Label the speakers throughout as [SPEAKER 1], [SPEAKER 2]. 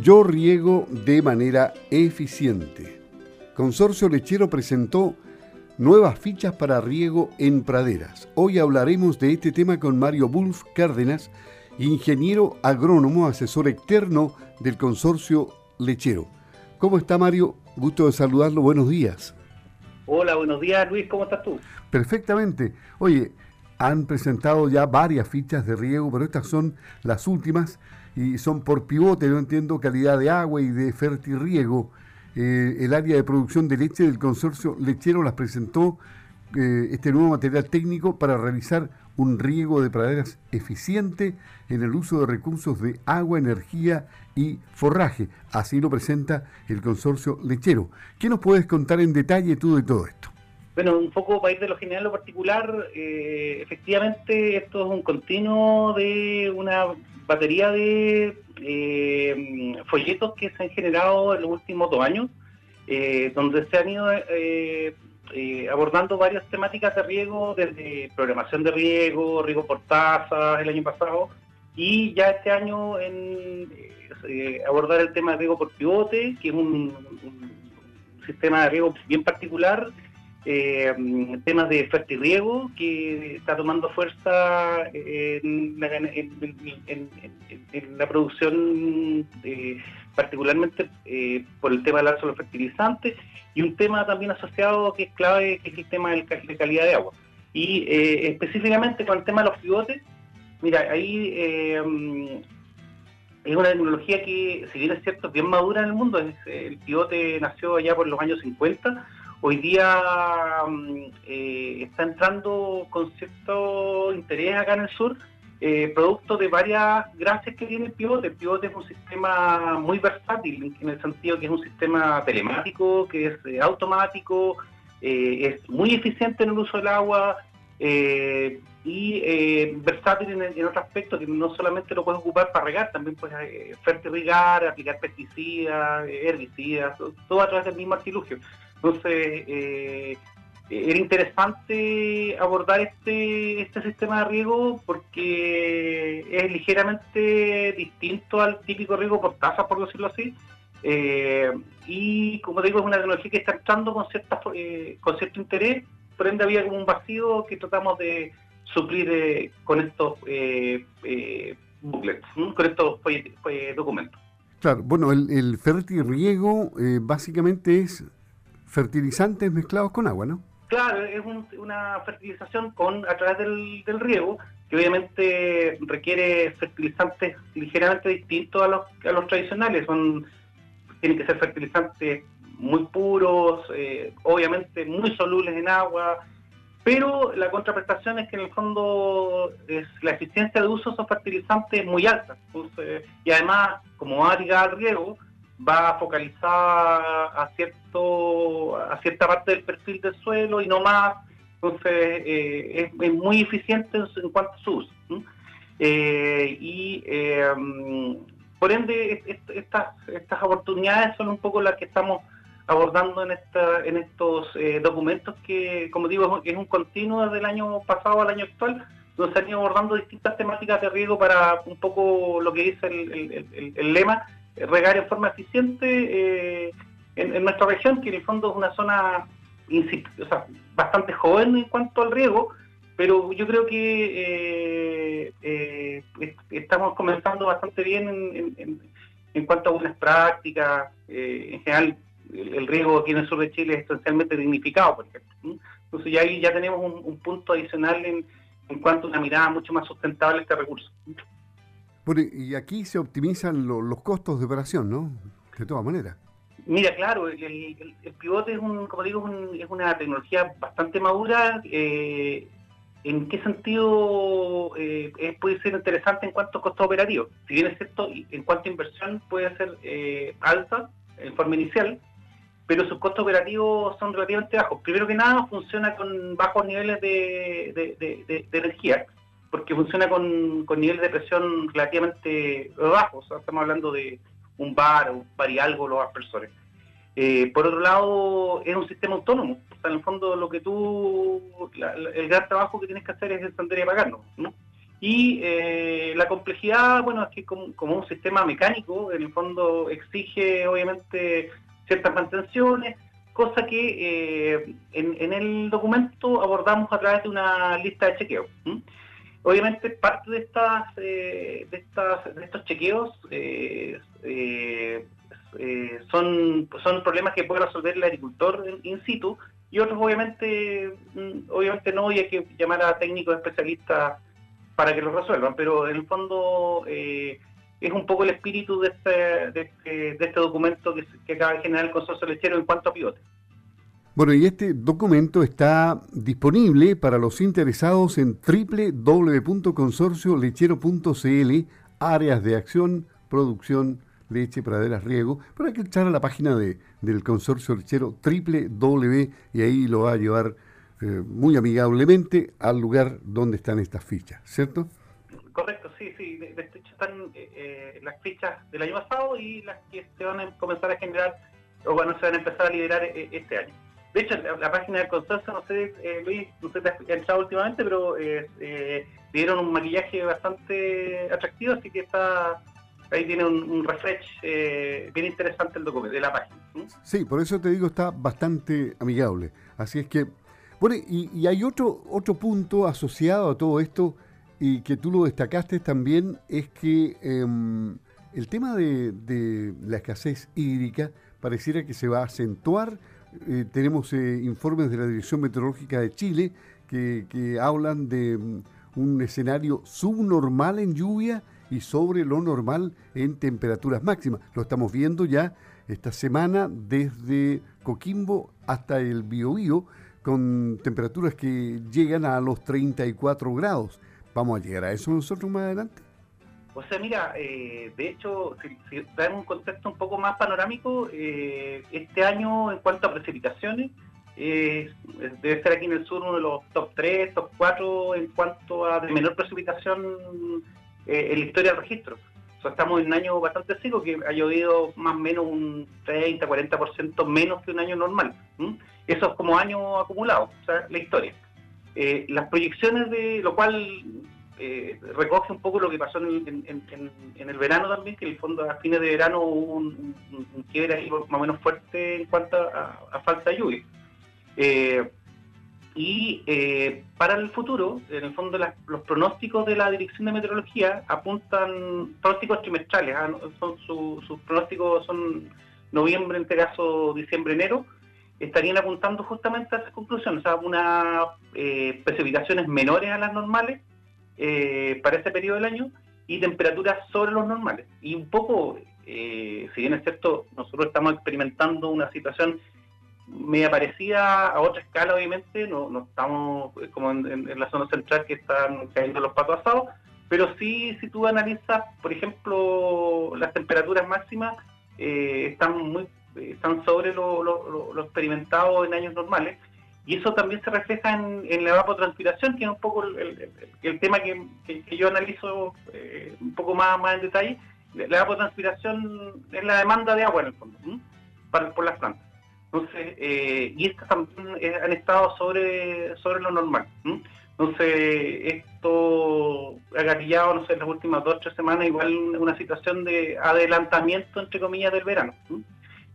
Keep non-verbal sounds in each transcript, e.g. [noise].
[SPEAKER 1] Yo riego de manera eficiente. Consorcio Lechero presentó nuevas fichas para riego en praderas. Hoy hablaremos de este tema con Mario Bulf Cárdenas, ingeniero agrónomo, asesor externo del Consorcio Lechero. ¿Cómo está Mario? Gusto de saludarlo. Buenos días.
[SPEAKER 2] Hola, buenos días Luis, ¿cómo estás tú?
[SPEAKER 1] Perfectamente. Oye, han presentado ya varias fichas de riego, pero estas son las últimas y son por pivote, yo entiendo, calidad de agua y de fertirriego. Eh, el área de producción de leche del consorcio lechero las presentó eh, este nuevo material técnico para realizar un riego de praderas eficiente en el uso de recursos de agua, energía y forraje. Así lo presenta el consorcio lechero. ¿Qué nos puedes contar en detalle tú de todo esto?
[SPEAKER 2] Bueno, un poco para ir de lo general a lo particular, eh, efectivamente esto es un continuo de una batería de eh, folletos que se han generado en los últimos dos años, eh, donde se han ido abordando varias temáticas de riego, desde programación de riego, riego por tasas el año pasado, y ya este año en abordar el tema de riego por pivote, que es un sistema de riego bien particular eh, temas de fertirriego que está tomando fuerza en la, producción, eh, particularmente eh, por el tema del alza de los fertilizantes, y un tema también asociado que es clave, que es el tema de calidad de agua. Y eh, específicamente con el tema de los pivotes, mira, ahí es una tecnología que, si bien es cierto, es bien madura en el mundo, el pivote nació allá por los años 50, hoy día mm, eh, está entrando con cierto interés acá en el sur, eh, producto de varias gracias que tiene el pivote. El pivote es un sistema muy versátil, en el sentido que es un sistema telemático, que es eh, automático, es muy eficiente en el uso del agua y versátil en, otro aspecto, que no solamente lo puedes ocupar para regar, también puedes fertirrigar, aplicar pesticidas, herbicidas, todo a través del mismo artilugio. Entonces, eh, era interesante abordar este, este sistema de riego porque es ligeramente distinto al típico riego por taza, por decirlo así. Eh, y como digo, es una tecnología que está entrando con, cierta, eh, con cierto interés, por ende había como un vacío que tratamos de suplir con estos booklets, con estos documentos.
[SPEAKER 1] Claro, bueno, el, el riego básicamente es fertilizantes mezclados con agua, ¿no?
[SPEAKER 2] Claro, es una fertilización con a través del, riego, que obviamente requiere fertilizantes ligeramente distintos a los, a los tradicionales. Son Tienen que ser fertilizantes muy puros, eh, obviamente muy solubles en agua, pero la contraprestación es que en el fondo es, la eficiencia de uso de fertilizantes es muy alta. y además, como va a al riego, va focalizada a cierto a cierta parte del perfil del suelo y no más. Entonces eh, es, muy eficiente en, cuanto a su uso eh, y em, por ende estas estas oportunidades son un poco las que estamos abordando en esta en estos eh, documentos que como digo es un continuo desde el año pasado al año actual donde se han ido abordando distintas temáticas de riesgo para un poco lo que dice el lema regar en forma eficiente eh, en, nuestra región, que en el fondo es una zona bastante joven en cuanto al riego, pero yo creo que eh, eh, estamos comenzando bastante bien en, cuanto a buenas prácticas. en general, el, riego aquí en el sur de Chile es esencialmente dignificado, por ejemplo. Entonces ya ahí ya tenemos un, punto adicional en, en cuanto a una mirada mucho más sustentable a este recurso
[SPEAKER 1] y aquí se optimizan los costos de operación, ¿no? De todas maneras.
[SPEAKER 2] Mira, claro, el, el, pivote es, un, como digo, es una tecnología bastante madura. Eh, ¿En qué sentido eh, puede ser interesante en cuanto a costos operativos? Si bien es cierto, en cuanto a inversión puede ser eh, alta en forma inicial, pero sus costos operativos son relativamente bajos. Primero que nada, funciona con bajos niveles de, de energía porque funciona con, con niveles de presión relativamente bajos. estamos hablando de un bar, un bar y algo los aspersores. Eh, por otro lado, es un sistema autónomo. en el fondo, lo que tú, el gran trabajo que tienes que hacer es encender y apagarlo. ¿no? Y eh, la complejidad, bueno, es que como, un sistema mecánico, en el fondo exige obviamente ciertas mantenciones, cosa que eh, en, el documento abordamos a través de una lista de chequeos. Obviamente parte de estas, de estas de estos chequeos son, son problemas que puede resolver el agricultor in situ, y otros obviamente mm, obviamente no, y hay que llamar a técnicos especialistas para que lo resuelvan, pero en el fondo eh, es un poco el espíritu de este, de este, este documento que, acaba de generar el Consorcio Lechero en cuanto a pivote.
[SPEAKER 1] Bueno, y este documento está disponible para los interesados en www.consorciolechero.cl, áreas de acción, producción, leche, praderas, riego, hay que echar a la página de, del consorcio lechero www y ahí lo va a llevar eh, muy amigablemente al lugar donde están estas fichas, ¿cierto?
[SPEAKER 2] Correcto, sí, sí. Están eh, eh, las fichas del año pasado y las que se van a comenzar a generar, o bueno, se van a empezar a liberar este año. De hecho, la, página del consorcio, no sé, Luis, no sé te has entrado últimamente, pero dieron un maquillaje bastante atractivo, así que está ahí tiene un, refresh eh, bien interesante el documento de la página.
[SPEAKER 1] Sí, por eso te digo, está bastante amigable. Así es que, bueno, y, hay otro, otro punto asociado a todo esto y que tú lo destacaste también, es que em, el tema de, la escasez hídrica pareciera que se va a acentuar. Eh, tenemos eh, informes de la Dirección Meteorológica de Chile que, que hablan de mm, un escenario subnormal en lluvia y sobre lo normal en temperaturas máximas. Lo estamos viendo ya esta semana desde Coquimbo hasta el Biobío con temperaturas que llegan a los 34 grados. ¿Vamos a llegar a eso nosotros más adelante?
[SPEAKER 2] O sea, mira, eh, de hecho, si, si un contexto un poco más panorámico, eh, este año en cuanto a precipitaciones, debe ser aquí en el sur uno de los top 3, top 4 en cuanto a de menor precipitación eh, en la historia del registro. estamos en un año bastante seco que ha llovido más o menos un 30, 40% menos que un año normal. Eso es como año acumulado, o sea, la historia. Las proyecciones de lo cual eh, recoge un poco lo que pasó en, el verano también, que en el fondo a fines de verano hubo un, quiebre ahí más o menos fuerte en cuanto a, falta de lluvia. Y eh, para el futuro, en el fondo, los pronósticos de la Dirección de Meteorología apuntan, pronósticos trimestrales, ¿ah? son sus pronósticos son noviembre, en este caso diciembre, enero, estarían apuntando justamente a esas conclusiones, o unas eh, precipitaciones menores a las normales eh, para ese periodo del año y temperaturas sobre los normales. Y un poco, si bien es cierto, nosotros estamos experimentando una situación me parecida a otra escala, obviamente, no, estamos eh, como en, la zona central que están cayendo los patos asados, pero sí, si tú analizas, por ejemplo, las temperaturas máximas, eh, están muy están sobre lo, experimentado en años normales, y eso también se refleja en, la evapotranspiración, que es un poco el, tema que, yo analizo eh, un poco más, más en detalle. La evapotranspiración es la demanda de agua, en el fondo, por las plantas. Entonces, eh, y estas también eh, han estado sobre, sobre lo normal. Entonces, esto ha gatillado, no sé, en las últimas dos o tres semanas, igual una situación de adelantamiento, entre comillas, del verano.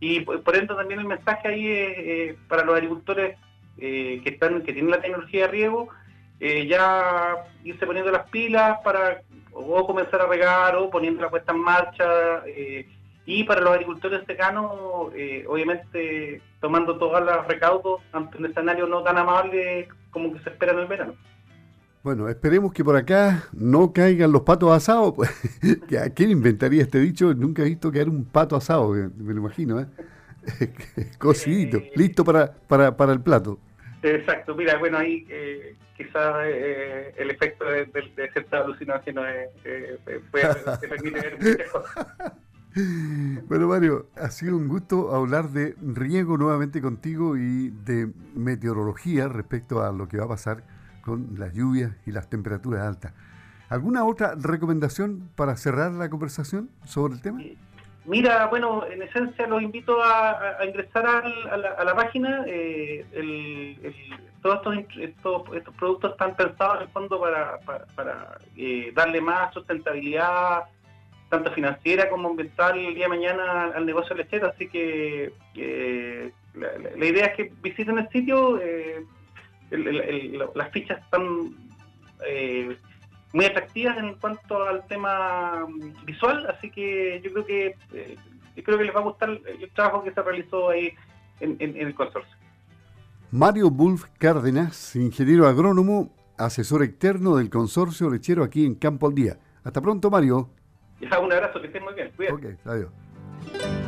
[SPEAKER 2] Y por, ende también el mensaje ahí para los agricultores que están que tienen la tecnología de riego, ya irse poniendo las pilas para o comenzar a regar o poniendo la puesta en marcha. Eh, y para los agricultores secanos, eh, obviamente tomando todos los recaudos ante un escenario no tan amable como que se espera en el verano.
[SPEAKER 1] Bueno, esperemos que por acá no caigan los patos asados. Pues, [laughs] ¿Quién inventaría este dicho? Nunca he visto caer un pato asado, me lo imagino, ¿eh? [laughs] Cocidito, eh, listo para, para, para el plato.
[SPEAKER 2] Exacto, mira, bueno, ahí eh, quizás eh, el efecto de, de, de cierta alucinación eh, puede, permite ver muchas cosas. [laughs]
[SPEAKER 1] Bueno, Mario, ha sido un gusto hablar de riego nuevamente contigo y de meteorología respecto a lo que va a pasar con las lluvias y las temperaturas altas. ¿Alguna otra recomendación para cerrar la conversación sobre el tema?
[SPEAKER 2] Mira, bueno, en esencia los invito a, ingresar a, la, página. Eh, todos estos, estos, productos están pensados en el fondo para, eh, darle más sustentabilidad, tanto financiera como ambiental, el día de mañana al negocio lechero. Así que eh, la, idea es que visiten el sitio. las fichas están muy atractivas en cuanto al tema mm, visual, así que yo creo que eh, creo que les va a gustar el trabajo que se realizó ahí en, el consorcio.
[SPEAKER 1] Mario Bulf Cárdenas, ingeniero agrónomo, asesor externo del consorcio lechero aquí en Campo al Día. Hasta pronto, Mario.
[SPEAKER 2] Ya, un abrazo, que estén muy bien.
[SPEAKER 1] Cuídate. Ok, adiós.